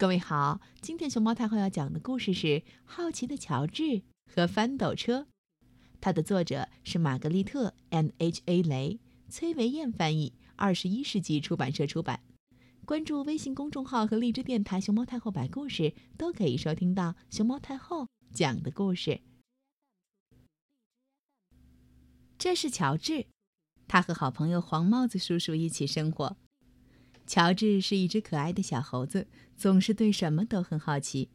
各位好，今天熊猫太后要讲的故事是《好奇的乔治和翻斗车》，它的作者是玛格丽特 ·N·H·A· 雷，崔维燕翻译，二十一世纪出版社出版。关注微信公众号和荔枝电台“熊猫太后”摆故事，都可以收听到熊猫太后讲的故事。这是乔治，他和好朋友黄帽子叔叔一起生活。乔治是一只可爱的小猴子，总是对什么都很好奇。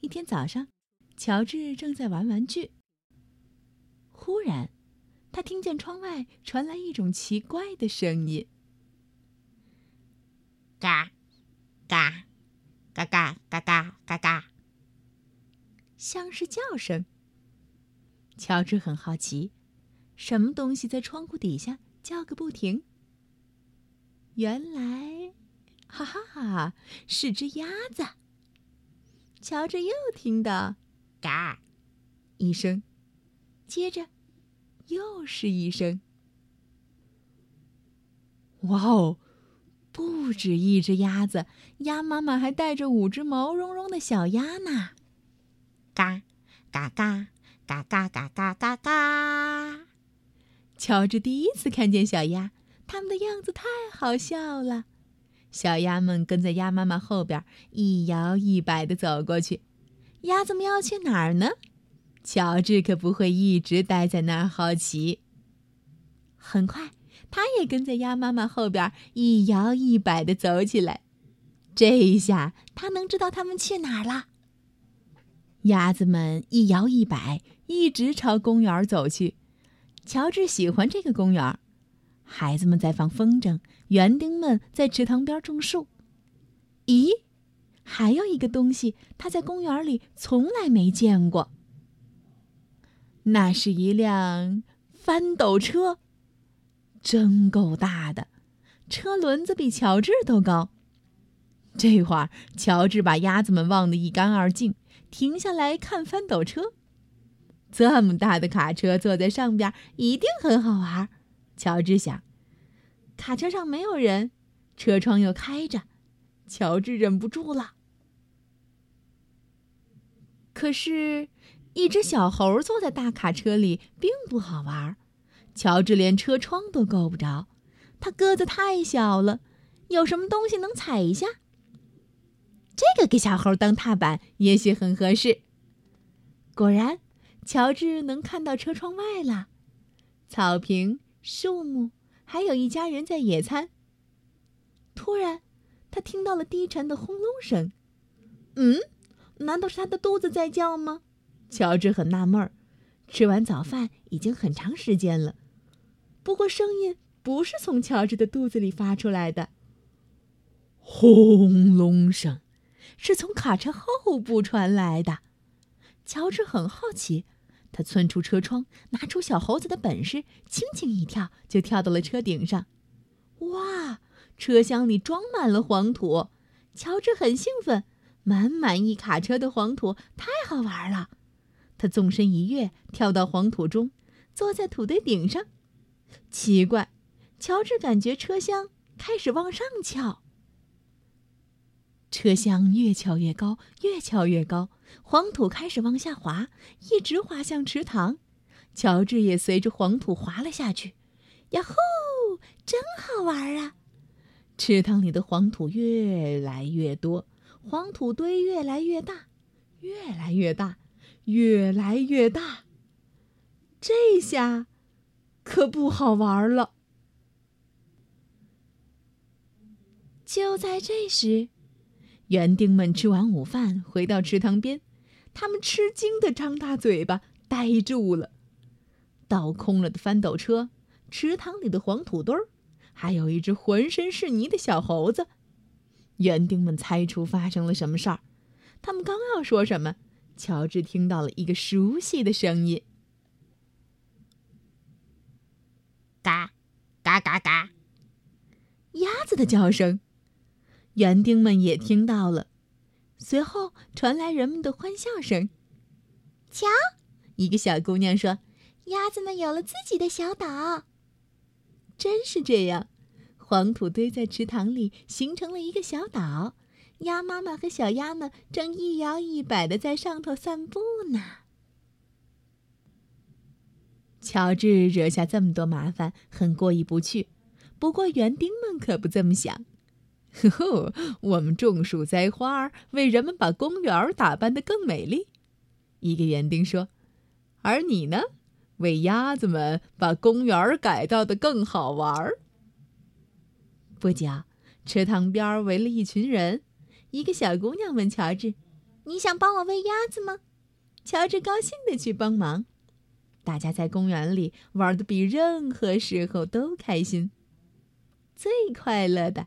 一天早上，乔治正在玩玩具，忽然，他听见窗外传来一种奇怪的声音：“嘎，嘎，嘎嘎嘎嘎嘎嘎，像是叫声。”乔治很好奇，什么东西在窗户底下叫个不停。原来，哈哈哈，是只鸭子。乔治又听到“嘎”一声，接着又是一声。哇哦，不止一只鸭子，鸭妈妈还带着五只毛茸茸的小鸭呢！嘎，嘎嘎，嘎嘎嘎嘎嘎嘎。乔治第一次看见小鸭。他们的样子太好笑了，小鸭们跟在鸭妈妈后边一摇一摆地走过去。鸭子们要去哪儿呢？乔治可不会一直待在那儿好奇。很快，他也跟在鸭妈妈后边一摇一摆地走起来。这一下，他能知道他们去哪儿了。鸭子们一摇一摆，一直朝公园走去。乔治喜欢这个公园。孩子们在放风筝，园丁们在池塘边种树。咦，还有一个东西，他在公园里从来没见过。那是一辆翻斗车，真够大的，车轮子比乔治都高。这会儿，乔治把鸭子们忘得一干二净，停下来看翻斗车。这么大的卡车，坐在上边一定很好玩。乔治想，卡车上没有人，车窗又开着，乔治忍不住了。可是，一只小猴坐在大卡车里并不好玩，乔治连车窗都够不着，他个子太小了，有什么东西能踩一下？这个给小猴当踏板也许很合适。果然，乔治能看到车窗外了，草坪。树木，还有一家人在野餐。突然，他听到了低沉的轰隆声。嗯，难道是他的肚子在叫吗？乔治很纳闷儿。吃完早饭已经很长时间了，不过声音不是从乔治的肚子里发出来的。轰隆声是从卡车后部传来的。乔治很好奇。他窜出车窗，拿出小猴子的本事，轻轻一跳就跳到了车顶上。哇！车厢里装满了黄土，乔治很兴奋，满满一卡车的黄土太好玩了。他纵身一跃，跳到黄土中，坐在土堆顶上。奇怪，乔治感觉车厢开始往上翘。车厢越翘越高，越翘越高，黄土开始往下滑，一直滑向池塘。乔治也随着黄土滑了下去。呀吼，真好玩啊！池塘里的黄土越来越多，黄土堆越来越大，越来越大，越来越大。这下可不好玩了。就在这时。园丁们吃完午饭，回到池塘边，他们吃惊的张大嘴巴，呆住了。倒空了的翻斗车，池塘里的黄土堆儿，还有一只浑身是泥的小猴子。园丁们猜出发生了什么事儿，他们刚要说什么，乔治听到了一个熟悉的声音：“嘎，嘎嘎嘎，鸭子的叫声。”园丁们也听到了，随后传来人们的欢笑声。瞧，一个小姑娘说：“鸭子们有了自己的小岛。”真是这样，黄土堆在池塘里形成了一个小岛，鸭妈妈和小鸭们正一摇一摆的在上头散步呢。乔治惹下这么多麻烦，很过意不去。不过园丁们可不这么想。呵呵，我们种树栽花，为人们把公园打扮得更美丽。一个园丁说：“而你呢，为鸭子们把公园改造得更好玩。”不久，池塘边围了一群人。一个小姑娘问乔治：“你想帮我喂鸭子吗？”乔治高兴地去帮忙。大家在公园里玩的比任何时候都开心。最快乐的